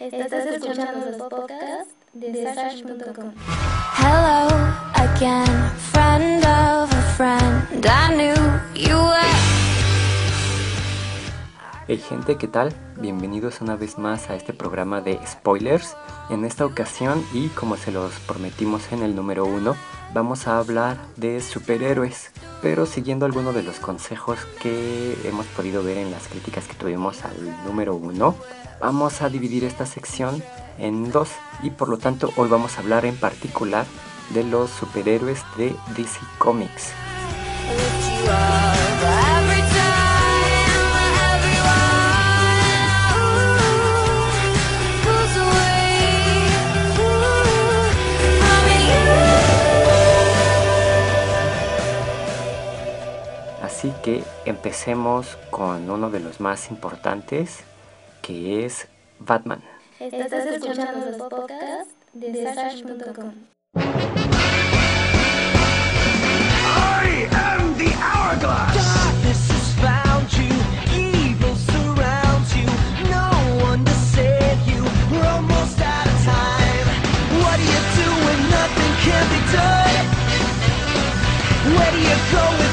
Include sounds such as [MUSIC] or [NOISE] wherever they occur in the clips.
Estás escuchando los podcasts de Sash.com. Hello again, friend of a friend. I knew you were. Hey gente, ¿qué tal? Bienvenidos una vez más a este programa de spoilers. En esta ocasión, y como se los prometimos en el número uno, vamos a hablar de superhéroes, pero siguiendo algunos de los consejos que hemos podido ver en las críticas que tuvimos al número uno, vamos a dividir esta sección en dos y por lo tanto hoy vamos a hablar en particular de los superhéroes de DC Comics. Así que empecemos con uno de los más importantes, que es Batman. Estás escuchando los podcasts de Sash.com. I am the hourglass. Darkness has found you, evil surrounds you, no one to save you. We're almost out of time. What do you do when nothing can be done? Where do you go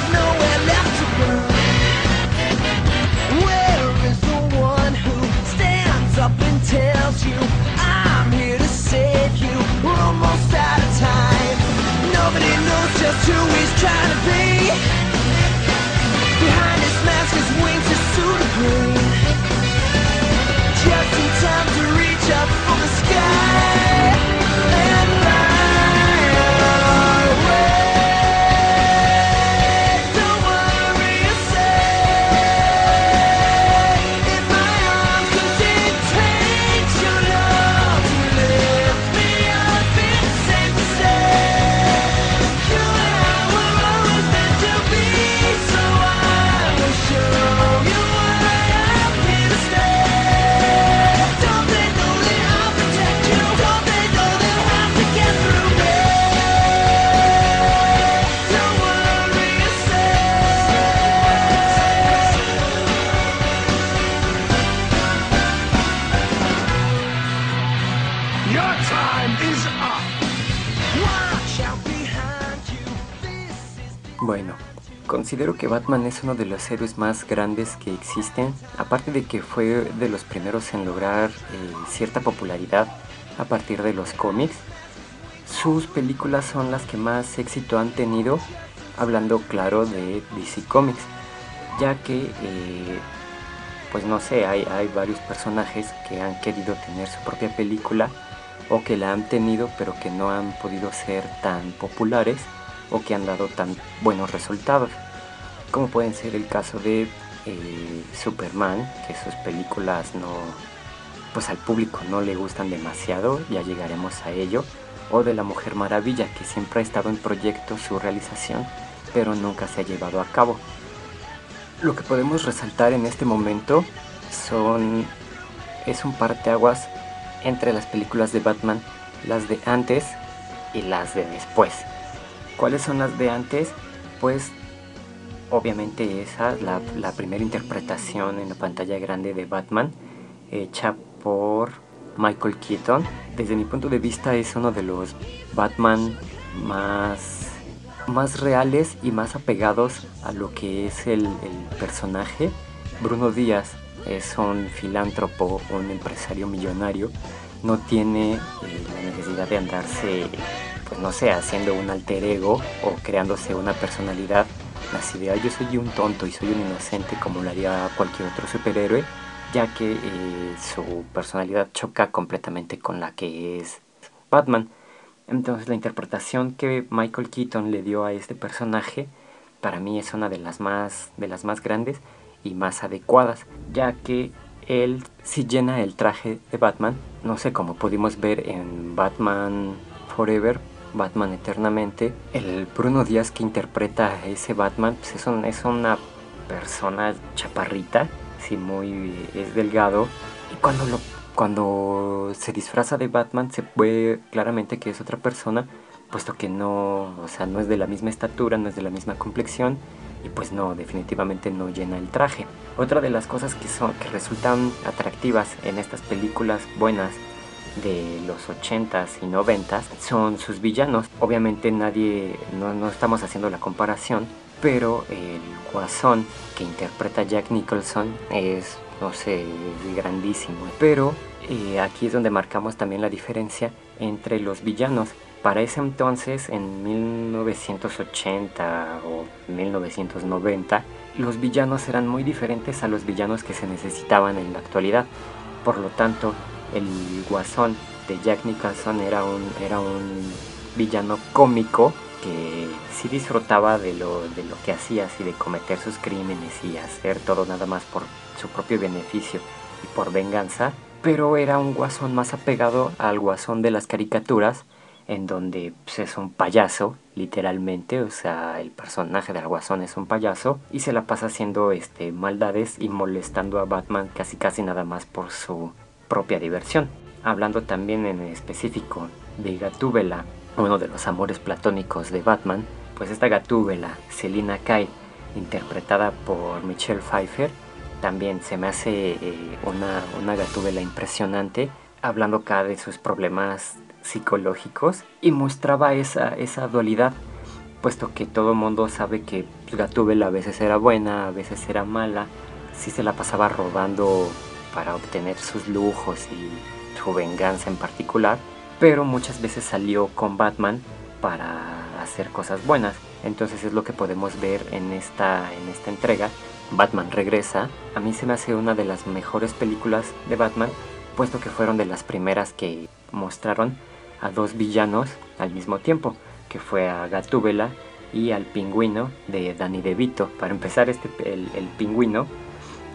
considero que Batman es uno de los héroes más grandes que existen, aparte de que fue de los primeros en lograr eh, cierta popularidad a partir de los cómics. Sus películas son las que más éxito han tenido, hablando claro de DC Comics, ya que, eh, pues no sé, hay, hay varios personajes que han querido tener su propia película o que la han tenido pero que no han podido ser tan populares o que han dado tan buenos resultados. Como pueden ser el caso de eh, Superman, que sus películas no, pues al público no le gustan demasiado, ya llegaremos a ello. O de la Mujer Maravilla, que siempre ha estado en proyecto su realización, pero nunca se ha llevado a cabo. Lo que podemos resaltar en este momento son es un parteaguas entre las películas de Batman, las de antes y las de después. ¿Cuáles son las de antes? Pues obviamente esa, la, la primera interpretación en la pantalla grande de Batman, hecha por Michael Keaton. Desde mi punto de vista es uno de los Batman más, más reales y más apegados a lo que es el, el personaje. Bruno Díaz es un filántropo, un empresario millonario, no tiene eh, la necesidad de andarse, pues no sé, haciendo un alter ego o creándose una personalidad. Las ideas, yo soy un tonto y soy un inocente como lo haría cualquier otro superhéroe, ya que eh, su personalidad choca completamente con la que es Batman. Entonces la interpretación que Michael Keaton le dio a este personaje para mí es una de las más de las más grandes y más adecuadas, ya que él sí llena el traje de Batman, no sé, como pudimos ver en Batman Forever, Batman Eternamente, el Bruno Díaz que interpreta a ese Batman pues es, un- es una persona chaparrita, sí, muy es delgado, y cuando lo cuando se disfraza de Batman se ve claramente que es otra persona, puesto que no, o sea, no es de la misma estatura, no es de la misma complexión y pues no, definitivamente no llena el traje. Otra de las cosas que, son, que resultan atractivas en estas películas buenas de los 80s y 90s son sus villanos. Obviamente nadie, no, no estamos haciendo la comparación, pero el guasón que interpreta Jack Nicholson es, no sé, grandísimo. Pero eh, aquí es donde marcamos también la diferencia entre los villanos. Para ese entonces, en 1980 o 1990, los villanos eran muy diferentes a los villanos que se necesitaban en la actualidad. Por lo tanto, el guasón de Jack Nicholson era un, era un villano cómico que sí disfrutaba de lo, de lo que hacía, así de cometer sus crímenes y hacer todo nada más por su propio beneficio y por venganza, pero era un guasón más apegado al guasón de las caricaturas, en donde pues, es un payaso, literalmente, o sea, el personaje del guasón es un payaso y se la pasa haciendo este maldades y molestando a Batman casi casi nada más por su propia diversión. Hablando también en específico de Gatúbela, uno de los amores platónicos de Batman, pues esta Gatúbela, Selina Kyle, interpretada por Michelle Pfeiffer, también se me hace eh, una, una Gatúbela impresionante, hablando acá de sus problemas psicológicos y mostraba esa, esa dualidad, puesto que todo el mundo sabe que Gatúbela a veces era buena, a veces era mala, sí se la pasaba robando para obtener sus lujos y su venganza en particular, pero muchas veces salió con Batman para hacer cosas buenas. Entonces es lo que podemos ver en esta, en esta entrega. Batman regresa. A mí se me hace una de las mejores películas de Batman, puesto que fueron de las primeras que mostraron a dos villanos al mismo tiempo, que fue a Gatúbela y al pingüino de Danny DeVito. Para empezar, este, el, el pingüino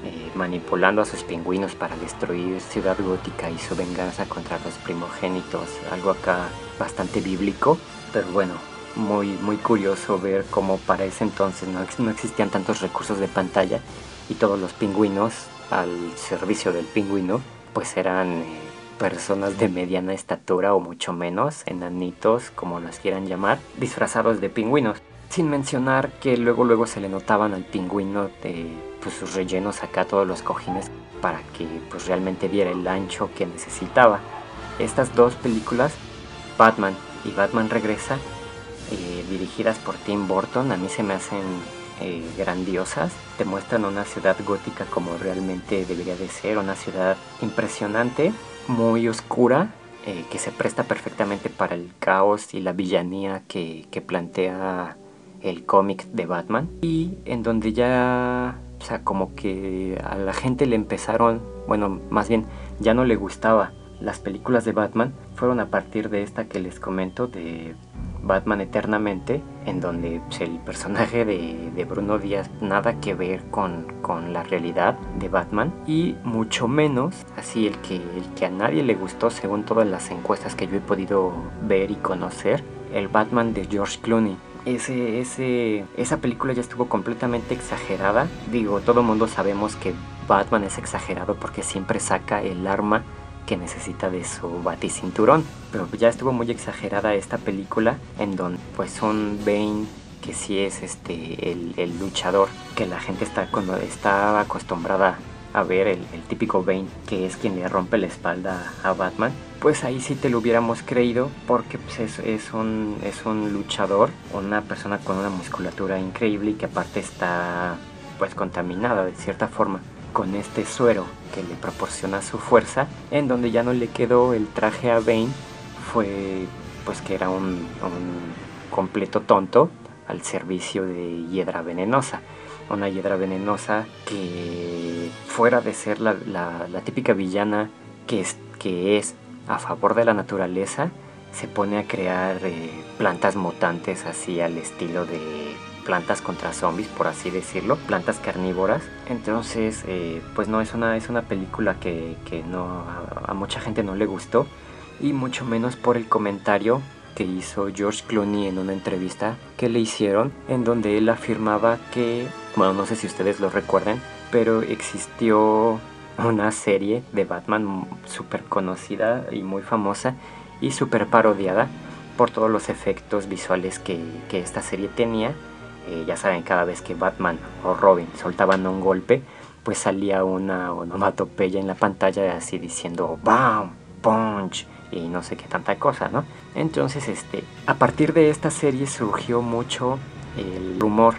eh, manipulando a sus pingüinos para destruir Ciudad Gótica y su venganza contra los primogénitos, algo acá bastante bíblico, pero bueno, muy, muy curioso ver cómo para ese entonces no, no existían tantos recursos de pantalla y todos los pingüinos al servicio del pingüino pues eran eh, personas de mediana estatura o mucho menos, enanitos como los quieran llamar, disfrazados de pingüinos. Sin mencionar que luego luego se le notaban al pingüino de pues, sus rellenos acá todos los cojines para que pues realmente diera el ancho que necesitaba. Estas dos películas, Batman y Batman Regresa, eh, dirigidas por Tim Burton, a mí se me hacen eh, grandiosas. Te muestran una ciudad gótica como realmente debería de ser, una ciudad impresionante, muy oscura, eh, que se presta perfectamente para el caos y la villanía que, que plantea el cómic de Batman. Y en donde ya, o sea, como que a la gente le empezaron, bueno, más bien ya no le gustaba las películas de Batman, fueron a partir de esta que les comento de Batman Eternamente, en donde pues, el personaje de, de Bruno Díaz nada que ver con, con la realidad de Batman y mucho menos así el que, el que a nadie le gustó según todas las encuestas que yo he podido ver y conocer, el Batman de George Clooney. Ese, ese, esa película ya estuvo completamente exagerada. Digo, todo mundo sabemos que Batman es exagerado porque siempre saca el arma que necesita de su baticinturón. Pero ya estuvo muy exagerada esta película en donde pues un Bane que sí es este el, el luchador que la gente está cuando está acostumbrada a ver el, el típico Bane que es quien le rompe la espalda a Batman pues ahí sí te lo hubiéramos creído porque pues, es, es, un, es un luchador, una persona con una musculatura increíble y que aparte está pues contaminada de cierta forma con este suero que le proporciona su fuerza, en donde ya no le quedó el traje a Bane, fue pues que era un, un completo tonto al servicio de hiedra venenosa. Una hiedra venenosa que fuera de ser la, la, la típica villana que es, que es a favor de la naturaleza, se pone a crear eh, plantas mutantes así al estilo de plantas contra zombies, por así decirlo, plantas carnívoras. Entonces, eh, pues no, es una, es una película que, que no, a, a, mucha gente no le gustó y mucho menos por el comentario que hizo George Clooney en una entrevista que le hicieron en donde él afirmaba que, bueno, no sé si ustedes lo recuerden, pero existió una serie de Batman súper conocida y muy famosa y súper parodiada por todos los efectos visuales que, que, esta serie tenía Eh, ya saben, cada vez que Batman o Robin soltaban un golpe, pues salía una onomatopeya en la pantalla así diciendo ¡Bam! ¡Punch! y no sé qué tanta cosa, ¿no? Entonces, este, a partir de esta serie surgió mucho el rumor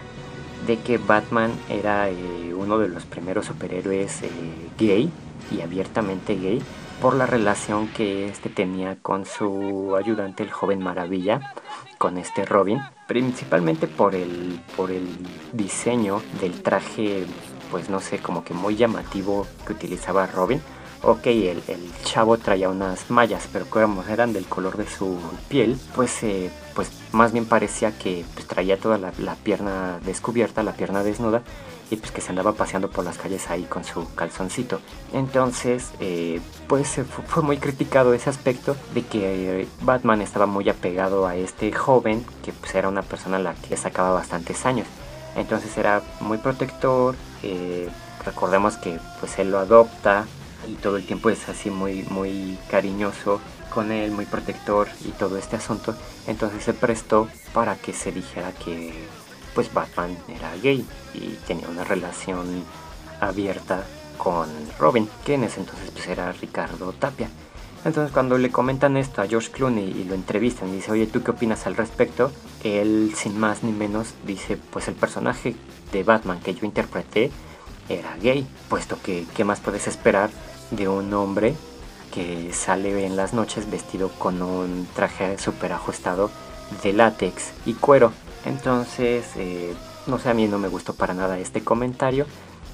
de que Batman era eh, uno de los primeros superhéroes eh, gay y abiertamente gay por la relación que este tenía con su ayudante, el joven Maravilla, con este Robin, principalmente por el, por el diseño del traje, pues no sé, como que muy llamativo que utilizaba Robin. Ok, el, chavo traía unas mallas, pero como eran del color de su piel, pues, eh, pues más bien parecía que pues, traía toda la, pierna descubierta, la pierna desnuda, y pues que se andaba paseando por las calles ahí con su calzoncito. Entonces, eh, pues fu- fue muy criticado ese aspecto de que eh, Batman estaba muy apegado a este joven, que pues era una persona a la que sacaba bastantes años. Entonces era muy protector, eh, recordemos que pues él lo adopta y todo el tiempo es así muy, muy cariñoso con él, muy protector y todo este asunto. Entonces se prestó para que se dijera que pues Batman era gay y tenía una relación abierta con Robin, que en ese entonces pues era Ricardo Tapia. Entonces cuando le comentan esto a George Clooney y lo entrevistan y dice, oye, ¿tú qué opinas al respecto? Él sin más ni menos dice, pues el personaje de Batman que yo interpreté era gay, puesto que ¿qué más puedes esperar de un hombre que sale en las noches vestido con un traje súper ajustado de látex y cuero? Entonces, eh, no sé, a mí no me gustó para nada este comentario,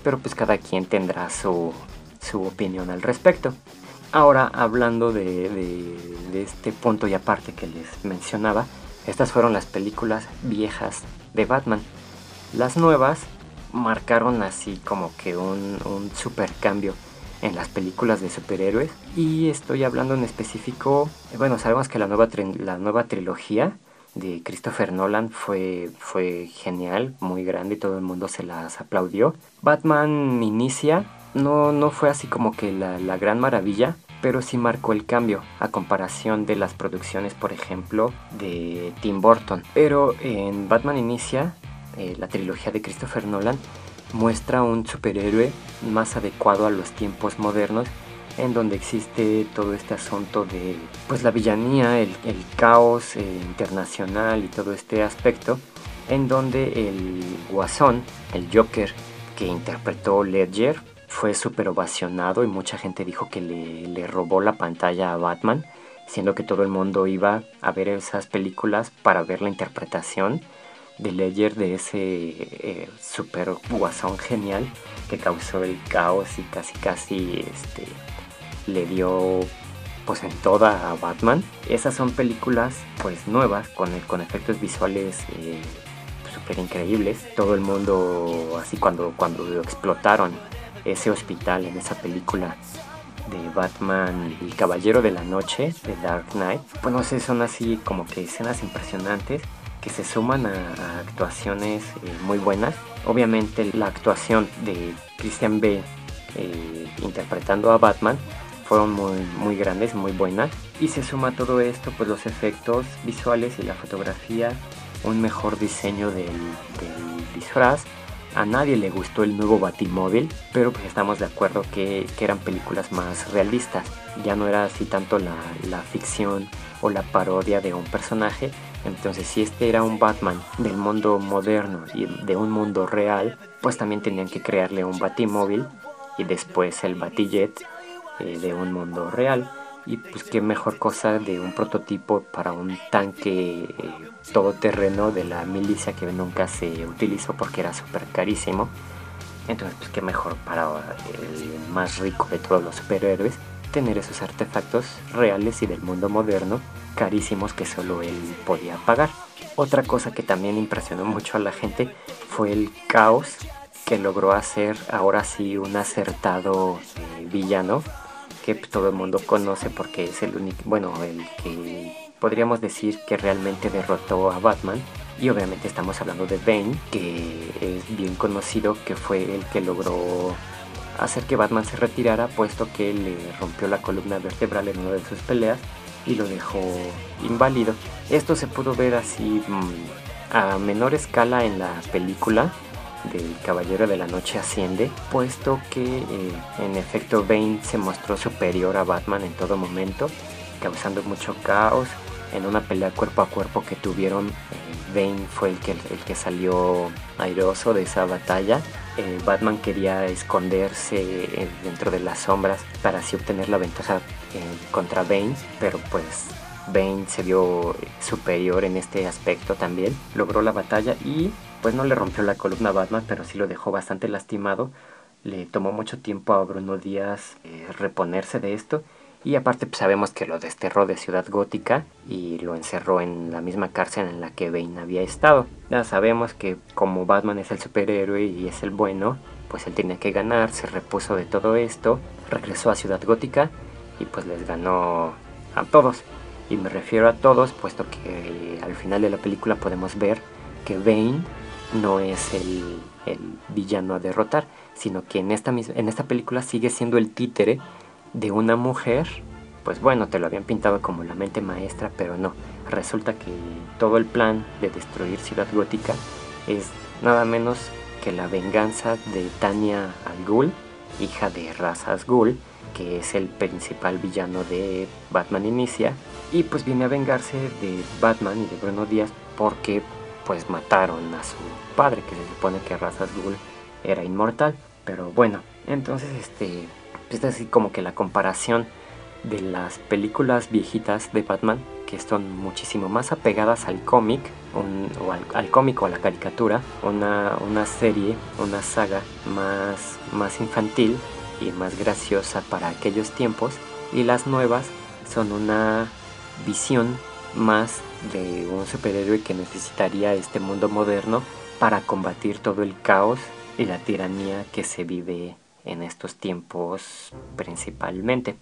pero pues cada quien tendrá su, su opinión al respecto. Ahora, hablando de, de- este punto y aparte que les mencionaba, estas fueron las películas viejas de Batman. Las nuevas marcaron así como que un, un super cambio en las películas de superhéroes. Y estoy hablando en específico, bueno, sabemos que la nueva, la nueva trilogía de Christopher Nolan fue, fue genial, muy grande, todo el mundo se las aplaudió. Batman inicia, no, no fue así como que la, la gran maravilla, pero sí marcó el cambio a comparación de las producciones, por ejemplo, de Tim Burton. Pero en Batman Inicia, eh, la trilogía de Christopher Nolan, muestra un superhéroe más adecuado a los tiempos modernos en donde existe todo este asunto de pues la villanía, el, caos eh, internacional y todo este aspecto en donde el guasón, el Joker que interpretó Ledger fue súper ovacionado y mucha gente dijo que le robó la pantalla a Batman, siendo que todo el mundo iba a ver esas películas para ver la interpretación de Ledger de ese eh, super guasón genial que causó el caos y casi casi este le dio pues en toda a Batman. Esas son películas pues nuevas con, con efectos visuales eh, súper increíbles. Todo el mundo así cuando, cuando lo explotaron ese hospital en esa película de Batman El Caballero de la Noche de Dark Knight. Pues no son así como que escenas impresionantes que se suman a, a actuaciones eh, muy buenas. Obviamente la actuación de Christian Bale eh, interpretando a Batman fueron muy, muy grandes, muy buenas. Y se suma a todo esto, pues los efectos visuales y la fotografía, un mejor diseño del, del disfraz. A nadie le gustó el nuevo Batimóvil, pero pues estamos de acuerdo que, que eran películas más realistas. Ya no era así tanto la, la ficción o la parodia de un personaje. Entonces si este era un Batman del mundo moderno y de un mundo real, pues también tenían que crearle un Batimóvil y después el Batijet eh, de un mundo real. Y pues qué mejor cosa de un prototipo para un tanque eh, todoterreno de la milicia que nunca se utilizó porque era súper carísimo. Entonces pues qué mejor para el más rico de todos los superhéroes tener esos artefactos reales y del mundo moderno carísimos que solo él podía pagar. Otra cosa que también impresionó mucho a la gente fue el caos que logró hacer ahora sí un acertado eh, villano que todo el mundo conoce porque es el único, bueno, el que podríamos decir que realmente derrotó a Batman. Y obviamente estamos hablando de Bane, que es bien conocido, que fue el que logró hacer que Batman se retirara, puesto que le rompió la columna vertebral en una de sus peleas y lo dejó inválido. Esto se pudo ver así mmm, a menor escala en la película del Caballero de la Noche asciende, puesto que eh, en efecto Bane se mostró superior a Batman en todo momento, causando mucho caos. En una pelea cuerpo a cuerpo que tuvieron, eh, Bane fue el que, el que salió airoso de esa batalla. Eh, Batman quería esconderse eh, dentro de las sombras para así obtener la ventaja eh, contra Bane, pero pues Bane se vio superior en este aspecto también. Logró la batalla y pues no le rompió la columna a Batman, pero sí lo dejó bastante lastimado. Le tomó mucho tiempo a Bruno Díaz reponerse de esto. Y aparte pues, sabemos que lo desterró de Ciudad Gótica y lo encerró en la misma cárcel en la que Bane había estado. Ya sabemos que como Batman es el superhéroe y es el bueno, pues él tenía que ganar, se repuso de todo esto, regresó a Ciudad Gótica y pues les ganó a todos. Y me refiero a todos, puesto que al final de la película podemos ver que Bane no es el, el villano a derrotar, sino que en esta, en esta película sigue siendo el títere de una mujer. Pues bueno, te lo habían pintado como la mente maestra, pero no. Resulta que todo el plan de destruir Ciudad Gótica es nada menos que la venganza de Tanya Al Ghul, hija de Ra's al Ghul, que es el principal villano de Batman Inicia, y pues viene a vengarse de Batman y de Bruno Díaz porque pues mataron a su padre, que se supone que Ra's al Ghul era inmortal. Pero bueno, entonces este, es así como que la comparación de las películas viejitas de Batman que son muchísimo más apegadas al cómic o al, al cómic o a la caricatura, una, una serie, una saga más, más infantil y más graciosa para aquellos tiempos y las nuevas son una visión más de un superhéroe que necesitaría este mundo moderno para combatir todo el caos y la tiranía que se vive en estos tiempos principalmente.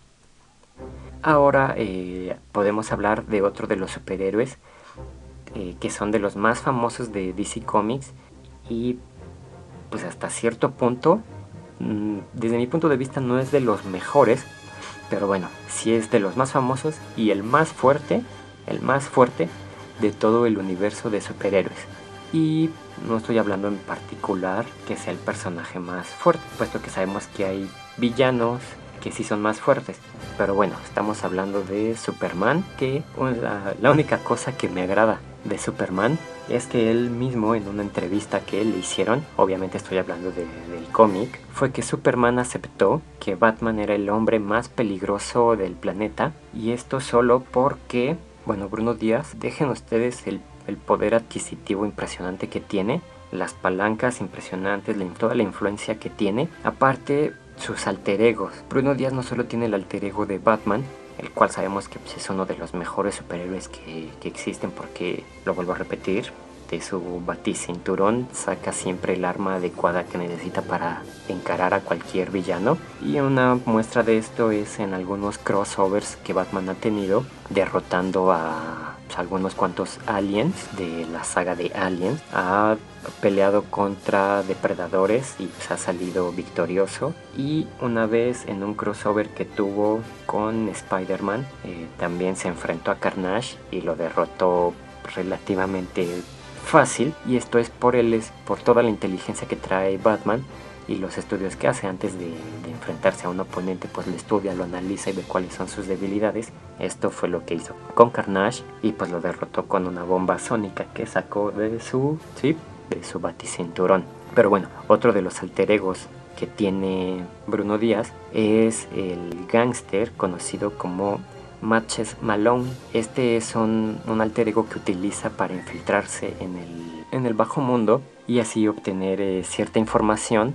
Ahora eh, podemos hablar de otro de los superhéroes eh, que son de los más famosos de DC Comics y pues hasta cierto punto, mm, desde mi punto de vista no es de los mejores, pero bueno, sí es de los más famosos y el más fuerte, el más fuerte de todo el universo de superhéroes. Y no estoy hablando en particular que sea el personaje más fuerte, puesto que sabemos que hay villanos que sí son más fuertes. Pero bueno, estamos hablando de Superman, que la, única cosa que me agrada de Superman es que él mismo en una entrevista que le hicieron, obviamente estoy hablando de- del cómic, fue que Superman aceptó que Batman era el hombre más peligroso del planeta y esto solo porque, bueno, Bruno Díaz, dejen ustedes el, el poder adquisitivo impresionante que tiene, las palancas impresionantes, toda la influencia que tiene, aparte sus alter egos. Bruno Díaz no solo tiene el alter ego de Batman, el cual sabemos que pues, es uno de los mejores superhéroes que, que existen porque, lo vuelvo a repetir, de su baticinturón saca siempre el arma adecuada que necesita para encarar a cualquier villano. Y una muestra de esto es en algunos crossovers que Batman ha tenido, derrotando a algunos cuantos aliens de la saga de Aliens. Ha peleado contra depredadores y pues, ha salido victorioso. Y una vez en un crossover que tuvo con Spider-Man, eh, también se enfrentó a Carnage y lo derrotó relativamente fácil y esto es por es por toda la inteligencia que trae Batman y los estudios que hace antes de, de enfrentarse a un oponente pues lo estudia, lo analiza y ve cuáles son sus debilidades esto fue lo que hizo con Carnage y pues lo derrotó con una bomba sónica que sacó de su sí, de su baticinturón pero bueno otro de los alter egos que tiene Bruno Díaz es el gángster conocido como Matches Malone. Este es un, un alter ego que utiliza para infiltrarse en el, en el bajo mundo y así obtener eh, cierta información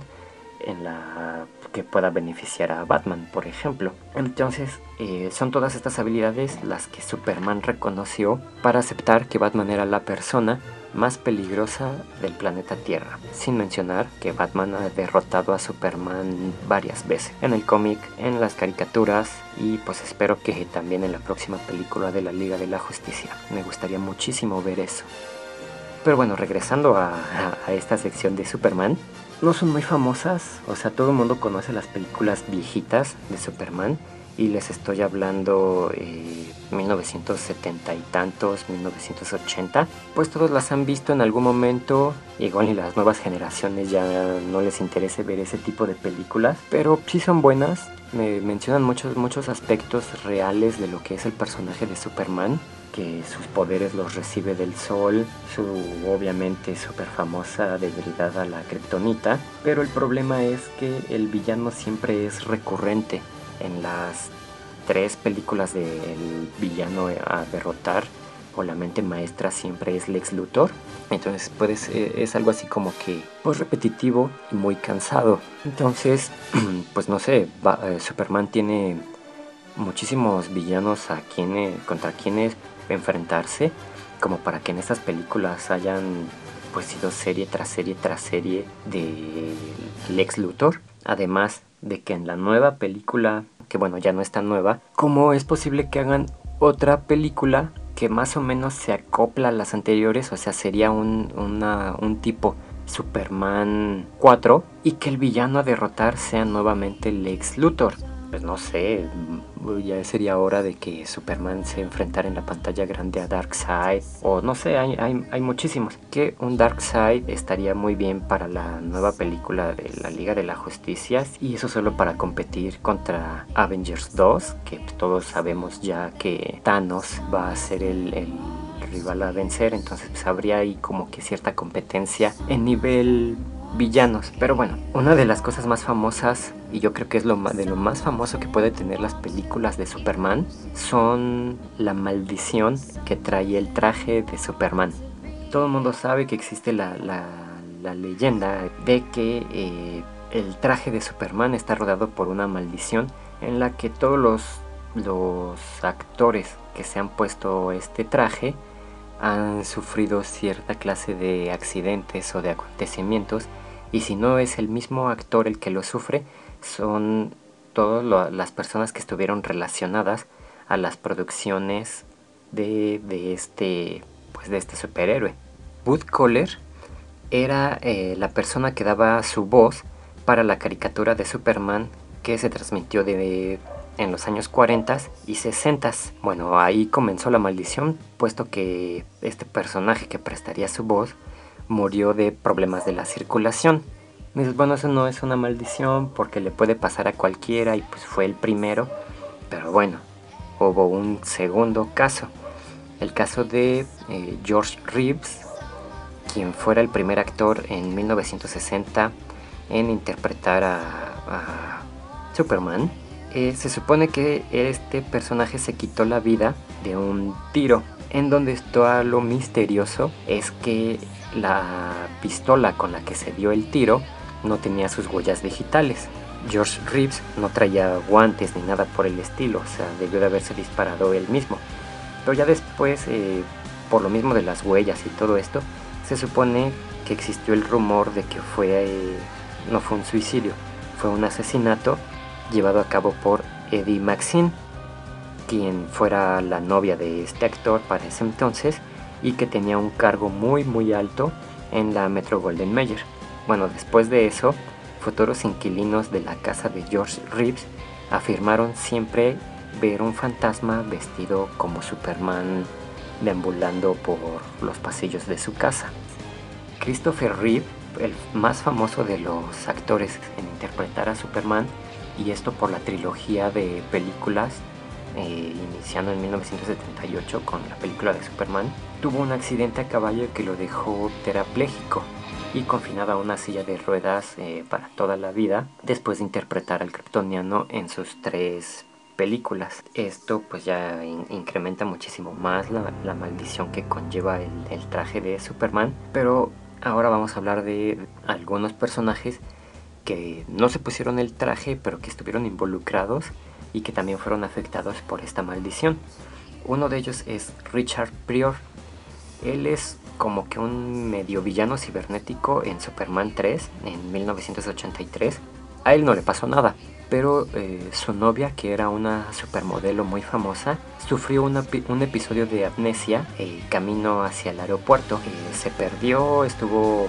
en la que pueda beneficiar a Batman, por ejemplo. Entonces, eh, son todas estas habilidades las que Superman reconoció para aceptar que Batman era la persona más peligrosa del planeta Tierra, sin mencionar que Batman ha derrotado a Superman varias veces en el cómic, en las caricaturas y pues espero que también en la próxima película de la Liga de la Justicia. Me gustaría muchísimo ver eso. Pero bueno, regresando a, esta sección de Superman, no son muy famosas, o sea, todo el mundo conoce las películas viejitas de Superman y les estoy hablando eh, 1970 y tantos, 1980, pues todos las han visto en algún momento, igual y las nuevas generaciones ya no les interesa ver ese tipo de películas, pero sí son buenas, me mencionan muchos, muchos aspectos reales de lo que es el personaje de Superman, que sus poderes los recibe del sol, su obviamente súper famosa debilidad a la kriptonita, pero el problema es que el villano siempre es recurrente en las tres películas del villano a derrotar o la mente maestra siempre es Lex Luthor. Entonces pues, es algo así como que pues repetitivo y muy cansado. Entonces [CLEARS THROAT] pues no sé, eh, Superman tiene muchísimos villanos a quienes, contra quienes enfrentarse como para que en estas películas hayan pues sido serie tras serie tras serie de Lex Luthor. Además de que en la nueva película, que bueno ya no es tan nueva, ¿cómo es posible que hagan otra película que más o menos se acopla a las anteriores? O sea, sería un, un tipo Superman 4 y que el villano a derrotar sea nuevamente Lex Luthor pues no sé, ya sería hora de que Superman se enfrentara en la pantalla grande a Darkseid. O no sé, hay, hay, hay, muchísimos. Que un Darkseid estaría muy bien para la nueva película de la Liga de la Justicia. Y eso solo para competir contra Avengers 2. Que todos sabemos ya que Thanos va a ser el, el rival a vencer. Entonces pues, habría ahí como que cierta competencia en nivel villanos. Pero bueno, una de las cosas más famosas, y yo creo que es lo de lo más famoso que puede tener las películas de Superman, son la maldición que trae el traje de Superman. Todo el mundo sabe que existe la, leyenda de que eh, el traje de Superman está rodado por una maldición en la que todos los, los actores que se han puesto este traje han sufrido cierta clase de accidentes o de acontecimientos y si no es el mismo actor el que lo sufre, son todas las personas que estuvieron relacionadas a las producciones de, este pues de este superhéroe. Bud Coller era eh, la persona que daba su voz para la caricatura de Superman que se transmitió de, en los años 40 y 60. Bueno, ahí comenzó la maldición, puesto que este personaje que prestaría su voz murió de problemas de la circulación. bueno, eso no es una maldición porque le puede pasar a cualquiera y pues fue el primero. Pero bueno, hubo un segundo caso. El caso de eh, George Reeves, quien fuera el primer actor en 1960 en interpretar a, Superman. Eh, se supone que este personaje se quitó la vida de un tiro. En donde está lo misterioso es que la pistola con la que se dio el tiro no tenía sus huellas digitales. George Reeves no traía guantes ni nada por el estilo, o sea, debió de haberse disparado él mismo. Pero ya después, eh, por lo mismo de las huellas y todo esto, se supone que existió el rumor de que fue, eh, no fue un suicidio, fue un asesinato llevado a cabo por Eddie Maxine, quien fuera la novia de este actor para ese entonces y que tenía un cargo muy muy alto en la Metro Golden Mayer. Bueno, después de eso, futuros inquilinos de la casa de George Reeves afirmaron siempre ver un fantasma vestido como Superman deambulando por los pasillos de su casa. Christopher Reeve, el más famoso de los actores en interpretar a Superman, y esto por la trilogía de películas eh, iniciando en 1978 con la película de Superman, tuvo un accidente a caballo que lo dejó terapléjico y confinado a una silla de ruedas eh, para toda la vida después de interpretar al kryptoniano en sus tres películas. Esto pues ya incrementa muchísimo más la, maldición que conlleva el, el traje de Superman, pero ahora vamos a hablar de algunos personajes que no se pusieron el traje pero que estuvieron involucrados y que también fueron afectados por esta maldición. Uno de ellos es Richard Prior. Él es como que un medio villano cibernético en Superman 3 en 1983. A él no le pasó nada, pero eh, su novia, que era una supermodelo muy famosa, sufrió un episodio de amnesia eh, camino hacia el aeropuerto. Eh, se perdió, estuvo,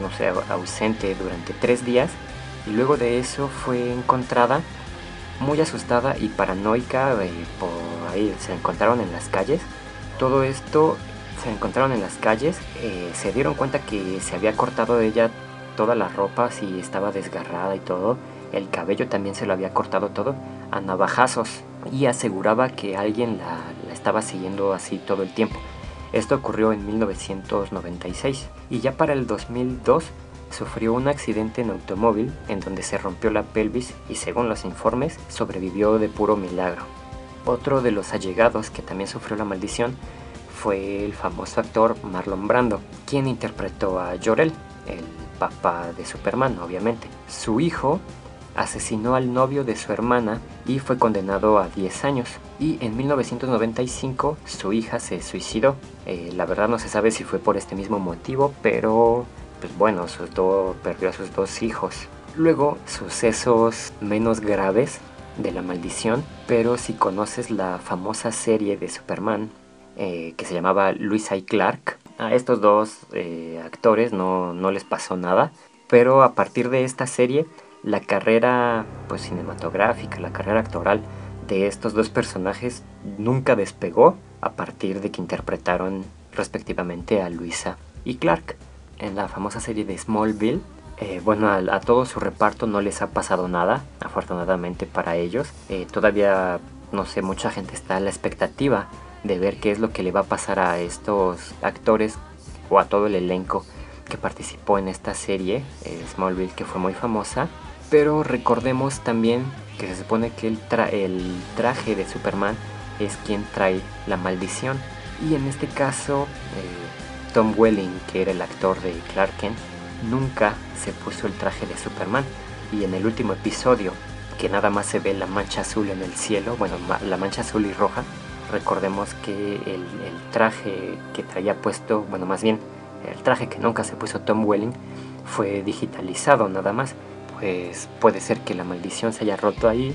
no sé, ausente durante tres días y luego de eso fue encontrada muy asustada y paranoica por ahí, se encontraron en las calles. Todo esto se encontraron en las calles, eh, se dieron cuenta que se había cortado de ella toda la ropa, si estaba desgarrada y todo. El cabello también se lo había cortado todo a navajazos y aseguraba que alguien la, la estaba siguiendo así todo el tiempo. Esto ocurrió en 1996 y ya para el 2002 sufrió un accidente en automóvil en donde se rompió la pelvis y según los informes sobrevivió de puro milagro. Otro de los allegados que también sufrió la maldición fue el famoso actor Marlon Brando, quien interpretó a Jor-El, el papá de Superman, obviamente. Su hijo asesinó al novio de su hermana y fue condenado a 10 años. Y en 1995 su hija se suicidó. Eh, la verdad no se sabe si fue por este mismo motivo, pero pues bueno, sus do- perdió a sus dos hijos. Luego, sucesos menos graves de la maldición, pero si conoces la famosa serie de Superman eh, que se llamaba Luisa y Clark, a estos dos eh, actores no, no les pasó nada, pero a partir de esta serie, la carrera pues, cinematográfica, la carrera actoral de estos dos personajes nunca despegó a partir de que interpretaron respectivamente a Luisa y Clark en la famosa serie de Smallville. eh, bueno, a, todo su reparto no les ha pasado nada, afortunadamente para ellos. Eh, todavía, no sé, mucha gente está a la expectativa de ver qué es lo que le va a pasar a estos actores o a todo el elenco que participó en esta serie, eh, Smallville, que fue muy famosa. Pero recordemos también que se supone que el traje de Superman es quien trae la maldición. Y en este caso, eh, Tom Welling, que era el actor de Clark Kent, nunca se puso el traje de Superman. Y en el último episodio, que nada más se ve la mancha azul en el cielo, bueno, la mancha azul y roja, recordemos que el, el traje que traía puesto, bueno, más bien, el traje que nunca se puso Tom Welling fue digitalizado nada más. Pues puede ser que la maldición se haya roto ahí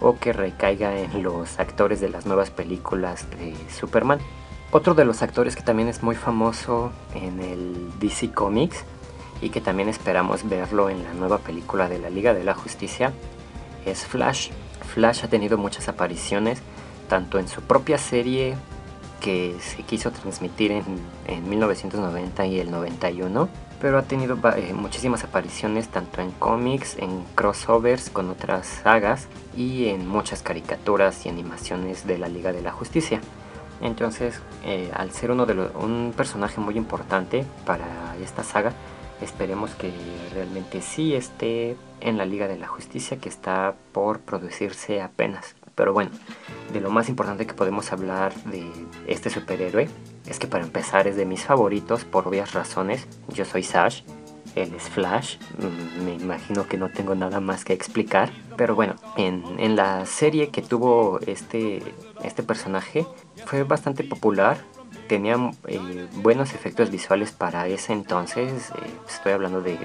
o que recaiga en los actores de las nuevas películas de Superman. Otro de los actores que también es muy famoso en el DC Comics y que también esperamos verlo en la nueva película de la Liga de la Justicia es Flash. Flash ha tenido muchas apariciones, tanto en su propia serie que se quiso transmitir en, en 1990 y el 91, pero ha tenido eh, muchísimas apariciones tanto en cómics, en crossovers con otras sagas y en muchas caricaturas y animaciones de la Liga de la Justicia. Entonces, eh, al ser uno de los, un personaje muy importante para esta saga, esperemos que realmente sí esté en la Liga de la Justicia que está por producirse apenas. Pero bueno, de lo más importante que podemos hablar de este superhéroe es que para empezar es de mis favoritos por obvias razones. Yo soy Sash, él es Flash, mm, me imagino que no tengo nada más que explicar. Pero bueno, en, en la serie que tuvo este, este personaje fue bastante popular. Tenía eh, buenos efectos visuales para ese entonces, eh, estoy hablando de,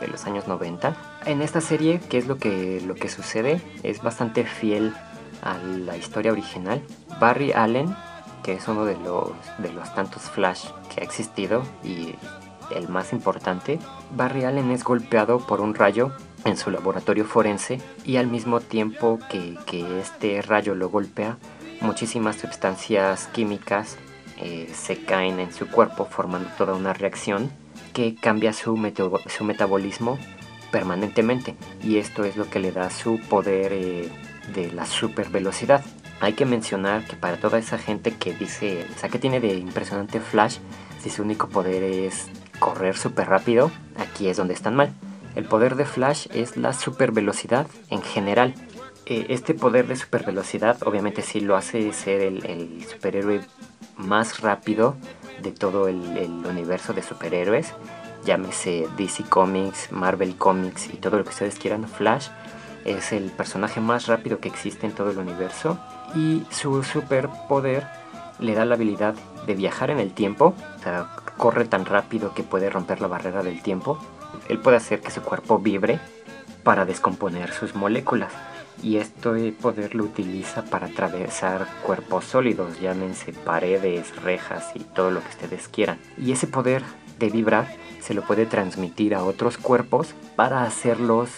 de los años 90. En esta serie, ¿qué es lo que, lo que sucede? Es bastante fiel a la historia original. Barry Allen, que es uno de los, de los tantos Flash que ha existido y el más importante, Barry Allen es golpeado por un rayo en su laboratorio forense y al mismo tiempo que, que este rayo lo golpea, muchísimas sustancias químicas eh, se caen en su cuerpo formando toda una reacción que cambia su, su metabolismo permanentemente y esto es lo que le da su poder eh, de la super velocidad. Hay que mencionar que para toda esa gente que dice, o sea, que tiene de impresionante Flash, si su único poder es correr súper rápido, aquí es donde están mal. El poder de Flash es la super velocidad en general. Eh, este poder de super velocidad obviamente sí lo hace ser el, superhéroe más rápido de todo el, el universo de superhéroes. Llámese DC Comics, Marvel Comics y todo lo que ustedes quieran. Flash es el personaje más rápido que existe en todo el universo y su superpoder le da la habilidad de viajar en el tiempo, o sea, corre tan rápido que puede romper la barrera del tiempo. Él puede hacer que su cuerpo vibre para descomponer sus moléculas y este poder lo utiliza para atravesar cuerpos sólidos, llámense paredes, rejas y todo lo que ustedes quieran. Y ese poder de vibrar se lo puede transmitir a otros cuerpos para hacerlos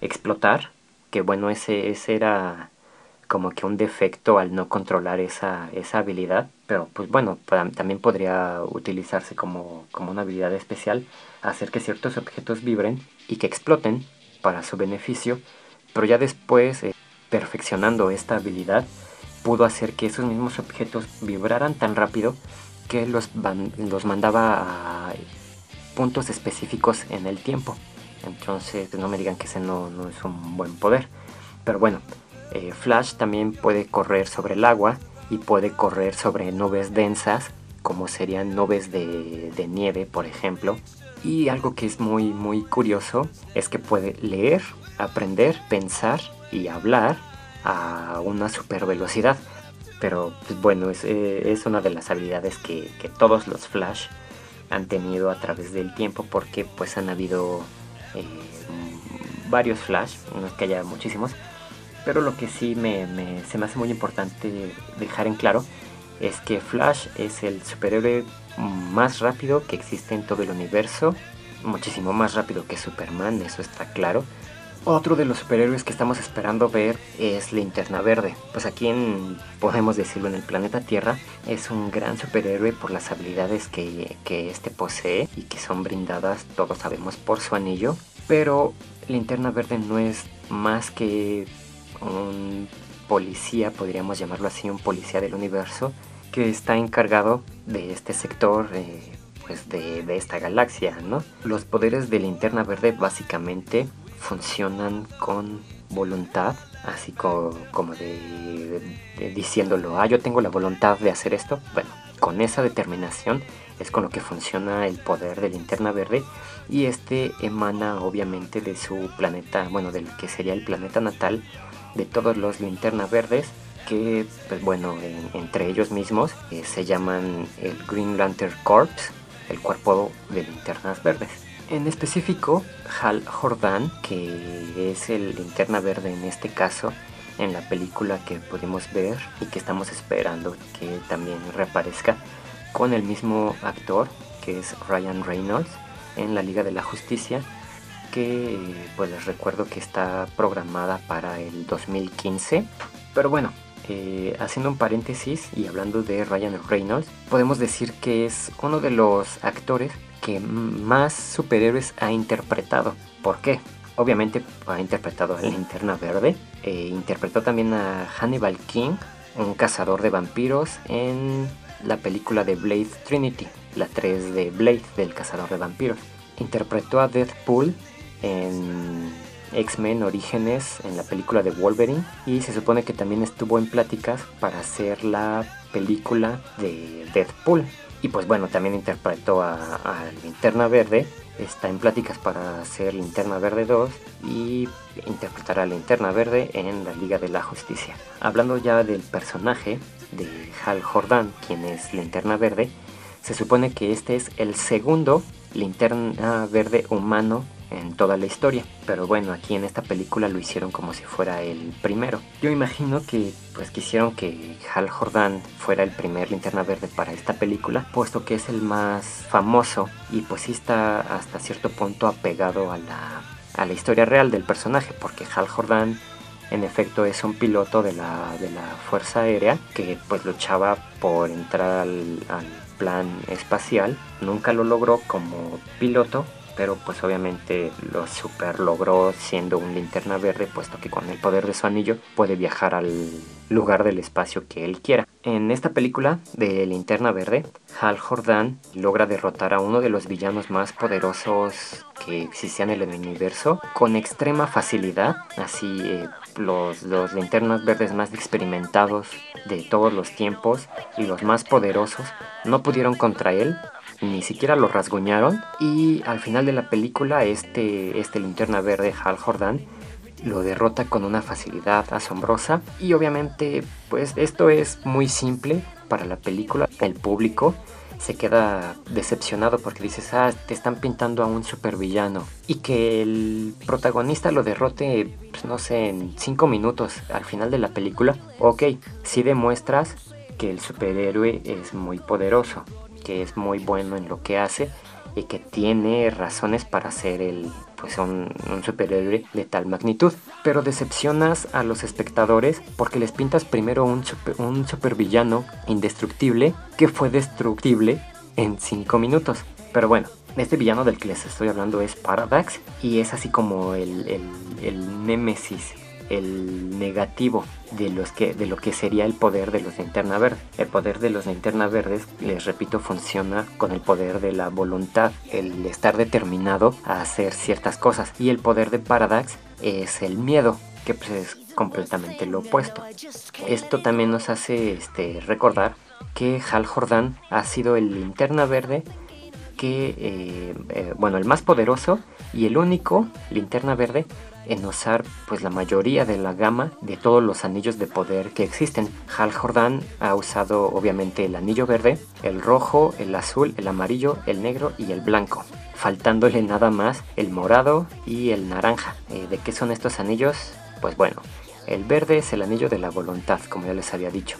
explotar, que bueno, ese, ese era como que un defecto al no controlar esa, esa habilidad, pero pues bueno, también podría utilizarse como, como una habilidad especial, hacer que ciertos objetos vibren y que exploten para su beneficio, pero ya después, eh, perfeccionando esta habilidad, pudo hacer que esos mismos objetos vibraran tan rápido que los, los mandaba a puntos específicos en el tiempo. Entonces, no me digan que ese no, no es un buen poder. Pero bueno, eh, Flash también puede correr sobre el agua y puede correr sobre nubes densas, como serían nubes de, de nieve, por ejemplo. Y algo que es muy, muy curioso es que puede leer, aprender, pensar y hablar a una super velocidad. Pero pues, bueno, es, eh, es una de las habilidades que, que todos los Flash han tenido a través del tiempo porque pues han habido eh, varios Flash, no es que haya muchísimos, pero lo que sí me, me- se me hace muy importante dejar en claro es que Flash es el superhéroe más rápido que existe en todo el universo, muchísimo más rápido que Superman, eso está claro. Otro de los superhéroes que estamos esperando ver es Linterna Verde. Pues aquí en, podemos decirlo, en el planeta Tierra es un gran superhéroe por las habilidades que, que este posee y que son brindadas, todos sabemos, por su anillo. Pero Linterna Verde no es más que un policía, podríamos llamarlo así, un policía del universo, que está encargado de este sector, eh, pues de, de esta galaxia, ¿no? Los poderes de Linterna Verde básicamente funcionan con voluntad, así co- como de, de diciéndolo, ah, yo tengo la voluntad de hacer esto. Bueno, con esa determinación es con lo que funciona el poder de Linterna Verde y este emana obviamente de su planeta, bueno, del que sería el planeta natal de todos los Linterna Verdes que, pues bueno, en- entre ellos mismos eh, se llaman el Green Lantern Corps, el cuerpo de linternas verdes. En específico, Hal Jordan, que es el linterna verde en este caso, en la película que pudimos ver y que estamos esperando que también reaparezca con el mismo actor que es Ryan Reynolds en la Liga de la Justicia que pues les recuerdo que está programada para el 2015 pero bueno eh, haciendo un paréntesis y hablando de Ryan Reynolds podemos decir que es uno de los actores que más superhéroes ha interpretado ¿por qué? obviamente ha interpretado a Linterna Verde eh, interpretó también a Hannibal King un cazador de vampiros en la película de Blade Trinity, la 3 de Blade del cazador de vampiros. Interpretó a Deadpool en X-Men Orígenes en la película de Wolverine y se supone que también estuvo en pláticas para hacer la película de Deadpool. Y pues bueno, también interpretó a, a Linterna Verde, está en pláticas para hacer Linterna Verde 2 y interpretará a Linterna Verde en la Liga de la Justicia. Hablando ya del personaje de Hal Jordan, quien es Linterna Verde, se supone que este es el segundo linterna verde humano en toda la historia. Pero bueno, aquí en esta película lo hicieron como si fuera el primero. Yo imagino que pues quisieron que Hal Jordan fuera el primer linterna verde para esta película, puesto que es el más famoso y pues sí está hasta cierto punto apegado a la, a la historia real del personaje, porque Hal Jordan en efecto es un piloto de la, de la Fuerza Aérea que pues luchaba por entrar al, al plan espacial. Nunca lo logró como piloto, pero pues obviamente lo super logró siendo un linterna verde, puesto que con el poder de su anillo puede viajar al lugar del espacio que él quiera. En esta película de Linterna Verde, Hal Jordan logra derrotar a uno de los villanos más poderosos que existían en el universo con extrema facilidad. Así eh, los, los linternas verdes más experimentados de todos los tiempos y los más poderosos no pudieron contra él ni siquiera lo rasguñaron. Y al final de la película este, este linterna verde Hal Jordan lo derrota con una facilidad asombrosa. Y obviamente pues esto es muy simple para la película. El público se queda decepcionado porque dices ah te están pintando a un supervillano y que el protagonista lo derrote pues, no sé en 5 minutos al final de la película ok si demuestras que el superhéroe es muy poderoso que es muy bueno en lo que hace y que tiene razones para ser el pues un, superhéroe de tal magnitud. Pero decepcionas a los espectadores porque les pintas primero un, super, un supervillano indestructible que fue destructible en 5 minutos. Pero bueno, este villano del que les estoy hablando es Paradox y es así como el, el, el némesis el negativo de, los que, de lo que sería el poder de los linterna verde. El poder de los linterna verdes, les repito, funciona con el poder de la voluntad, el estar determinado a hacer ciertas cosas. Y el poder de Paradox es el miedo, que pues es completamente lo opuesto. Esto también nos hace este, recordar que Hal Jordan ha sido el linterna verde que, eh, eh, bueno, el más poderoso y el único linterna verde en usar pues la mayoría de la gama de todos los anillos de poder que existen. Hal Jordan ha usado obviamente el anillo verde, el rojo, el azul, el amarillo, el negro y el blanco, faltándole nada más el morado y el naranja. Eh, ¿De qué son estos anillos? Pues bueno, el verde es el anillo de la voluntad, como ya les había dicho.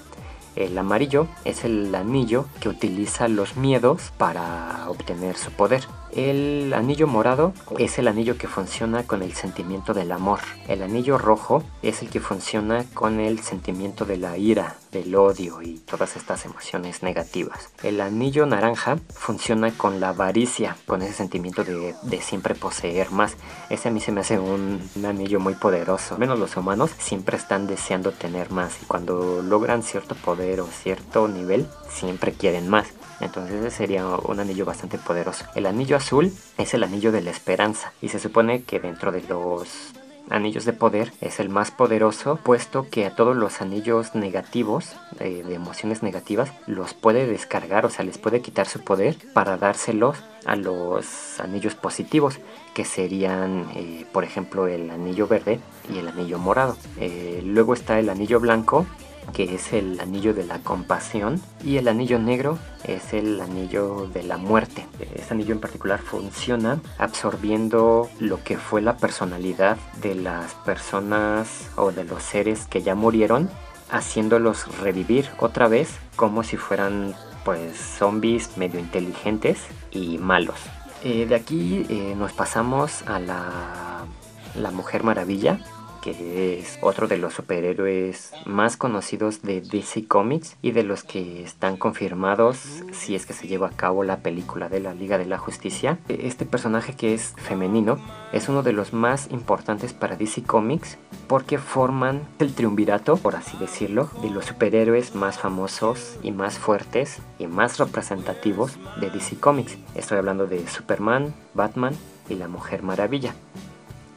El amarillo es el anillo que utiliza los miedos para obtener su poder. El anillo morado es el anillo que funciona con el sentimiento del amor. El anillo rojo es el que funciona con el sentimiento de la ira, del odio y todas estas emociones negativas. El anillo naranja funciona con la avaricia, con ese sentimiento de, siempre poseer más. Ese a mí se me hace un anillo muy poderoso. Al menos los humanos siempre están deseando tener más y cuando logran cierto poder o cierto nivel, siempre quieren más. Entonces ese sería un anillo bastante poderoso. El anillo azul es el anillo de la esperanza y se supone que dentro de los anillos de poder es el más poderoso puesto que a todos los anillos negativos de, de, emociones negativas los puede descargar o sea les puede quitar su poder para dárselos a los anillos positivos que serían eh, por ejemplo el anillo verde y el anillo morado eh, luego está el anillo blanco que es el anillo de la compasión y el anillo negro es el anillo de la muerte. Este anillo en particular funciona absorbiendo lo que fue la personalidad de las personas o de los seres que ya murieron, haciéndolos revivir otra vez como si fueran pues zombies medio inteligentes y malos. Eh, de aquí eh, nos pasamos a la, la Mujer Maravilla, que es otro de los superhéroes más conocidos de DC Comics y de los que están confirmados si es que se lleva a cabo la película de la Liga de la Justicia. Este personaje que es femenino es uno de los más importantes para DC Comics porque forman el triunvirato, por así decirlo, de los superhéroes más famosos y más fuertes y más representativos de DC Comics. Estoy hablando de Superman, Batman y la Mujer Maravilla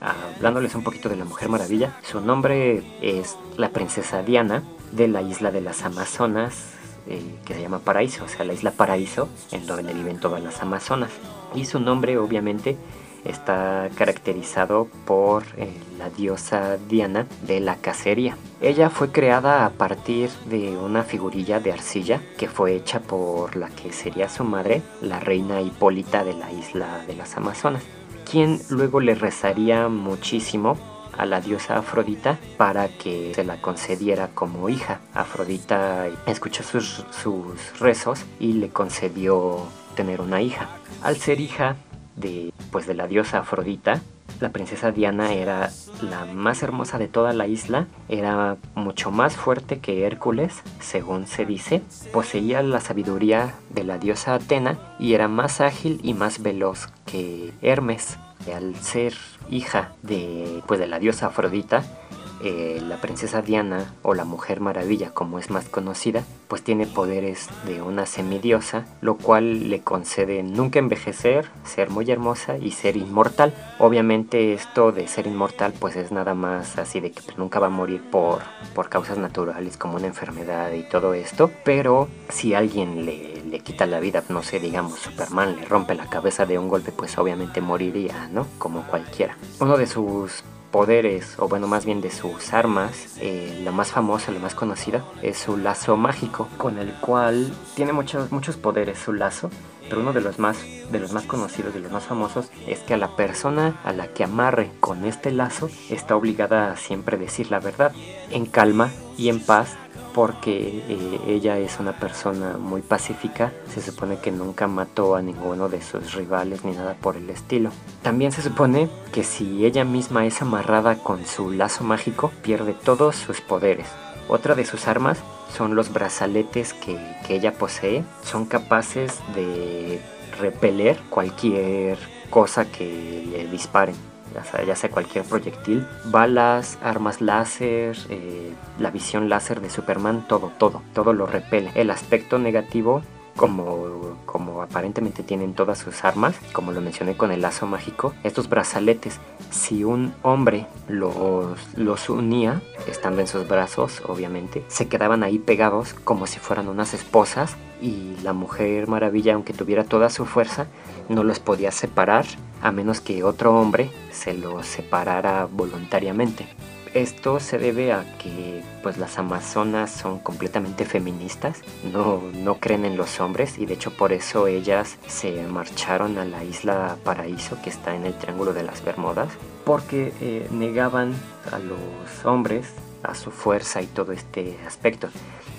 hablándoles un poquito de la Mujer Maravilla. Su nombre es la princesa Diana de la isla de las Amazonas, eh, que se llama Paraíso, o sea, la isla Paraíso, en donde viven todas las Amazonas. Y su nombre obviamente está caracterizado por eh, la diosa Diana de la cacería. Ella fue creada a partir de una figurilla de arcilla que fue hecha por la que sería su madre, la reina Hipólita de la isla de las Amazonas quien luego le rezaría muchísimo a la diosa Afrodita para que se la concediera como hija. Afrodita escuchó sus, sus, rezos y le concedió tener una hija. Al ser hija de, pues, de la diosa Afrodita, la princesa Diana era la más hermosa de toda la isla, era mucho más fuerte que Hércules, según se dice, poseía la sabiduría de la diosa Atena y era más ágil y más veloz que Hermes. Al ser hija de, pues, de la diosa Afrodita, eh, la princesa Diana o la Mujer Maravilla como es más conocida, pues tiene poderes de una semidiosa, lo cual le concede nunca envejecer, ser muy hermosa y ser inmortal. Obviamente esto de ser inmortal pues es nada más así de que nunca va a morir por, por causas naturales como una enfermedad y todo esto, pero si alguien le, le quita la vida, no sé, digamos Superman le rompe la cabeza de un golpe, pues obviamente moriría, ¿no? Como cualquiera. Uno de sus poderes, o bueno, más bien de sus armas, eh, la más famosa, la más conocida, es su lazo mágico, con el cual tiene muchos, muchos poderes su lazo, pero uno de los más de los más conocidos, de los más famosos, es que a la persona a la que amarre con este lazo está obligada a siempre decir la verdad, en calma y en paz, porque eh, ella es una persona muy pacífica, se supone que nunca mató a ninguno de sus rivales ni nada por el estilo. También se supone que si ella misma es amarrada con su lazo mágico, pierde todos sus poderes. Otra de sus armas son los brazaletes que, que ella posee, son capaces de repeler cualquier cosa que le disparen ya sea, cualquier proyectil, balas, armas láser, eh, la visión láser de Superman, todo, todo, todo lo repele. El aspecto negativo como, como aparentemente tienen todas sus armas, como lo mencioné con el lazo mágico, estos brazaletes, si un hombre los, los unía, estando en sus brazos, obviamente, se quedaban ahí pegados como si fueran unas esposas y la mujer maravilla, aunque tuviera toda su fuerza, no los podía separar a menos que otro hombre se los separara voluntariamente. Esto se debe a que pues las amazonas son completamente feministas, no, no creen en los hombres y de hecho por eso ellas se marcharon a la isla Paraíso que está en el Triángulo de las Bermudas, porque eh, negaban a los hombres a su fuerza y todo este aspecto.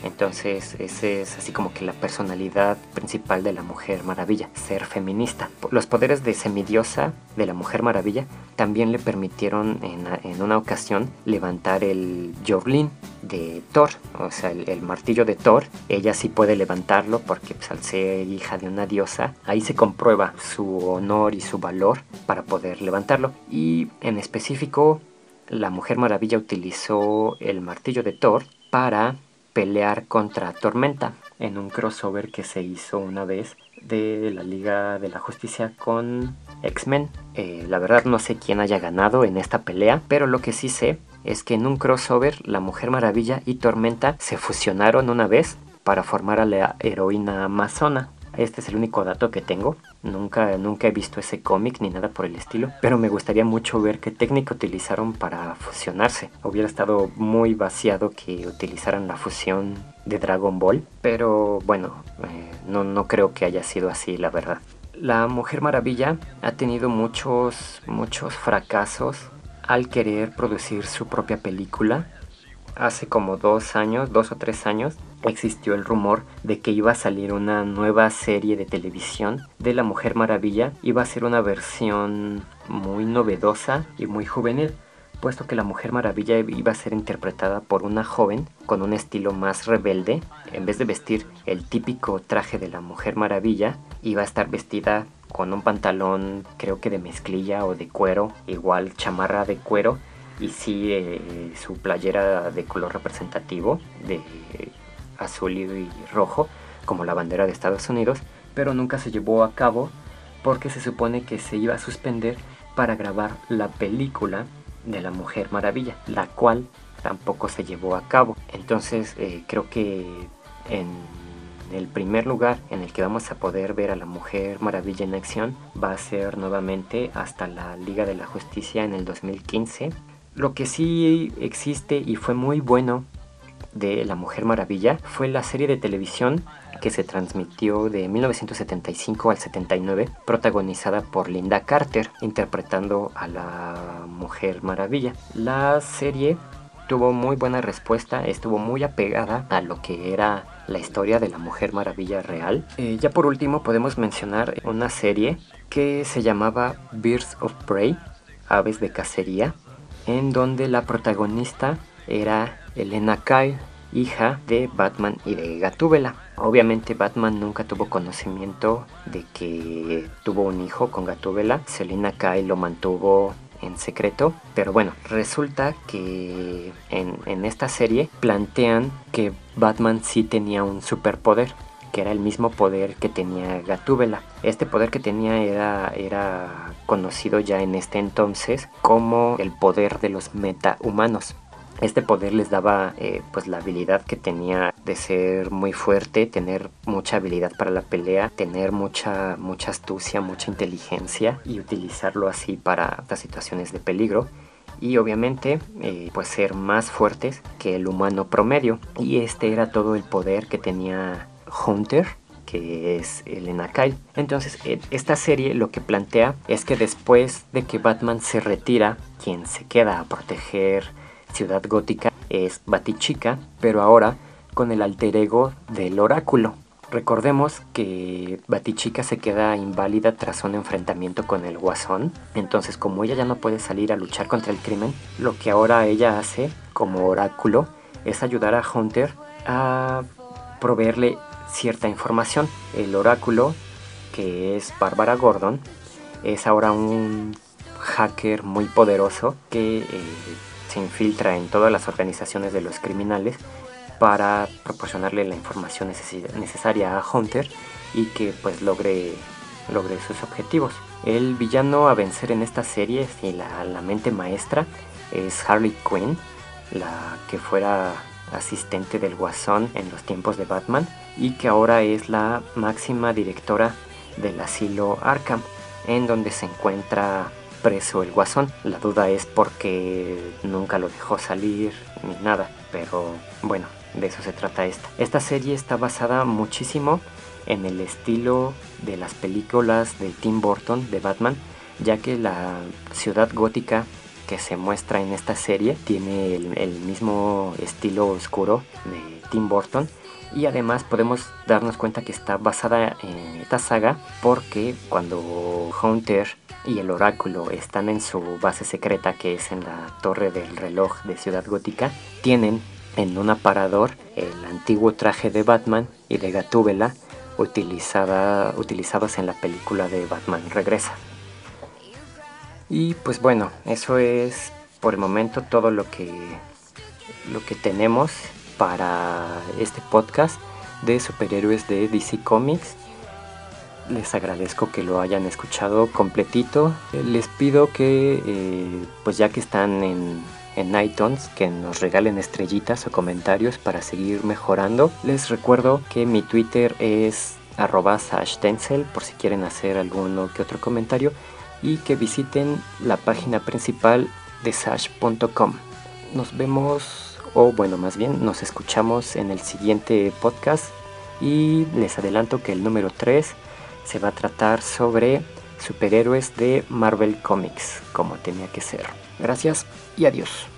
Entonces, ese es así como que la personalidad principal de la Mujer Maravilla, ser feminista. Los poderes de semidiosa de la Mujer Maravilla también le permitieron en, en una ocasión levantar el Jorlin de Thor, o sea, el, el, martillo de Thor. Ella sí puede levantarlo porque pues, al ser hija de una diosa, ahí se comprueba su honor y su valor para poder levantarlo. Y en específico, la Mujer Maravilla utilizó el martillo de Thor para pelear contra Tormenta en un crossover que se hizo una vez de la Liga de la Justicia con X-Men. Eh, la verdad no sé quién haya ganado en esta pelea, pero lo que sí sé es que en un crossover la Mujer Maravilla y Tormenta se fusionaron una vez para formar a la heroína amazona. Este es el único dato que tengo. Nunca, nunca he visto ese cómic ni nada por el estilo. Pero me gustaría mucho ver qué técnica utilizaron para fusionarse. Hubiera estado muy vaciado que utilizaran la fusión de Dragon Ball. Pero bueno, eh, no, no creo que haya sido así, la verdad. La Mujer Maravilla ha tenido muchos, muchos fracasos al querer producir su propia película. Hace como dos años, dos o tres años, existió el rumor de que iba a salir una nueva serie de televisión de la Mujer Maravilla. Iba a ser una versión muy novedosa y muy juvenil, puesto que la Mujer Maravilla iba a ser interpretada por una joven con un estilo más rebelde. En vez de vestir el típico traje de la Mujer Maravilla, iba a estar vestida con un pantalón creo que de mezclilla o de cuero, igual chamarra de cuero y sí eh, su playera de color representativo de azul y rojo, como la bandera de Estados Unidos, pero nunca se llevó a cabo porque se supone que se iba a suspender para grabar la película de la Mujer Maravilla, la cual tampoco se llevó a cabo. Entonces eh, creo que en el primer lugar en el que vamos a poder ver a la Mujer Maravilla en acción va a ser nuevamente hasta la Liga de la Justicia en el 2015. Lo que sí existe y fue muy bueno de La Mujer Maravilla fue la serie de televisión que se transmitió de 1975 al 79, protagonizada por Linda Carter, interpretando a la Mujer Maravilla. La serie tuvo muy buena respuesta, estuvo muy apegada a lo que era la historia de la Mujer Maravilla real. Eh, ya por último podemos mencionar una serie que se llamaba Birds of Prey, Aves de Cacería, en donde la protagonista era Elena Kyle, hija de Batman y de Gatúbela. Obviamente Batman nunca tuvo conocimiento de que tuvo un hijo con Gatúbela. Selina Kyle lo mantuvo en secreto. Pero bueno, resulta que en, en, esta serie plantean que Batman sí tenía un superpoder. Que era el mismo poder que tenía Gatúbela. Este poder que tenía era, era conocido ya en este entonces como el poder de los metahumanos. Este poder les daba eh, pues la habilidad que tenía de ser muy fuerte, tener mucha habilidad para la pelea, tener mucha, mucha astucia, mucha inteligencia y utilizarlo así para las situaciones de peligro y obviamente eh, pues ser más fuertes que el humano promedio y este era todo el poder que tenía Hunter que es Elena Kyle. Entonces, esta serie lo que plantea es que después de que Batman se retira, quien se queda a proteger Ciudad Gótica es Batichica, pero ahora con el alter ego del oráculo. Recordemos que Batichica se queda inválida tras un enfrentamiento con el Guasón, entonces como ella ya no puede salir a luchar contra el crimen, lo que ahora ella hace como oráculo es ayudar a Hunter a proveerle cierta información. El oráculo, que es Bárbara Gordon, es ahora un hacker muy poderoso que eh, se infiltra en todas las organizaciones de los criminales para proporcionarle la información necesaria a Hunter y que pues logre, logre sus objetivos. El villano a vencer en esta serie y la, la mente maestra es Harley Quinn, la que fuera asistente del Guasón en los tiempos de Batman y que ahora es la máxima directora del asilo Arkham, en donde se encuentra preso el Guasón. La duda es porque nunca lo dejó salir ni nada, pero bueno, de eso se trata esta. Esta serie está basada muchísimo en el estilo de las películas de Tim Burton de Batman, ya que la ciudad gótica que se muestra en esta serie tiene el, el mismo estilo oscuro de Tim Burton y además podemos darnos cuenta que está basada en esta saga porque cuando Hunter y el oráculo están en su base secreta que es en la torre del reloj de Ciudad Gótica, tienen en un aparador el antiguo traje de Batman y de Gatúbela utilizada, utilizados en la película de Batman Regresa. Y pues bueno, eso es por el momento todo lo que, lo que tenemos para este podcast de superhéroes de DC Comics. Les agradezco que lo hayan escuchado completito. Les pido que, eh, pues ya que están en, en iTunes, que nos regalen estrellitas o comentarios para seguir mejorando. Les recuerdo que mi Twitter es arroba por si quieren hacer alguno que otro comentario y que visiten la página principal de sash.com. Nos vemos o bueno, más bien nos escuchamos en el siguiente podcast y les adelanto que el número 3 se va a tratar sobre superhéroes de Marvel Comics, como tenía que ser. Gracias y adiós.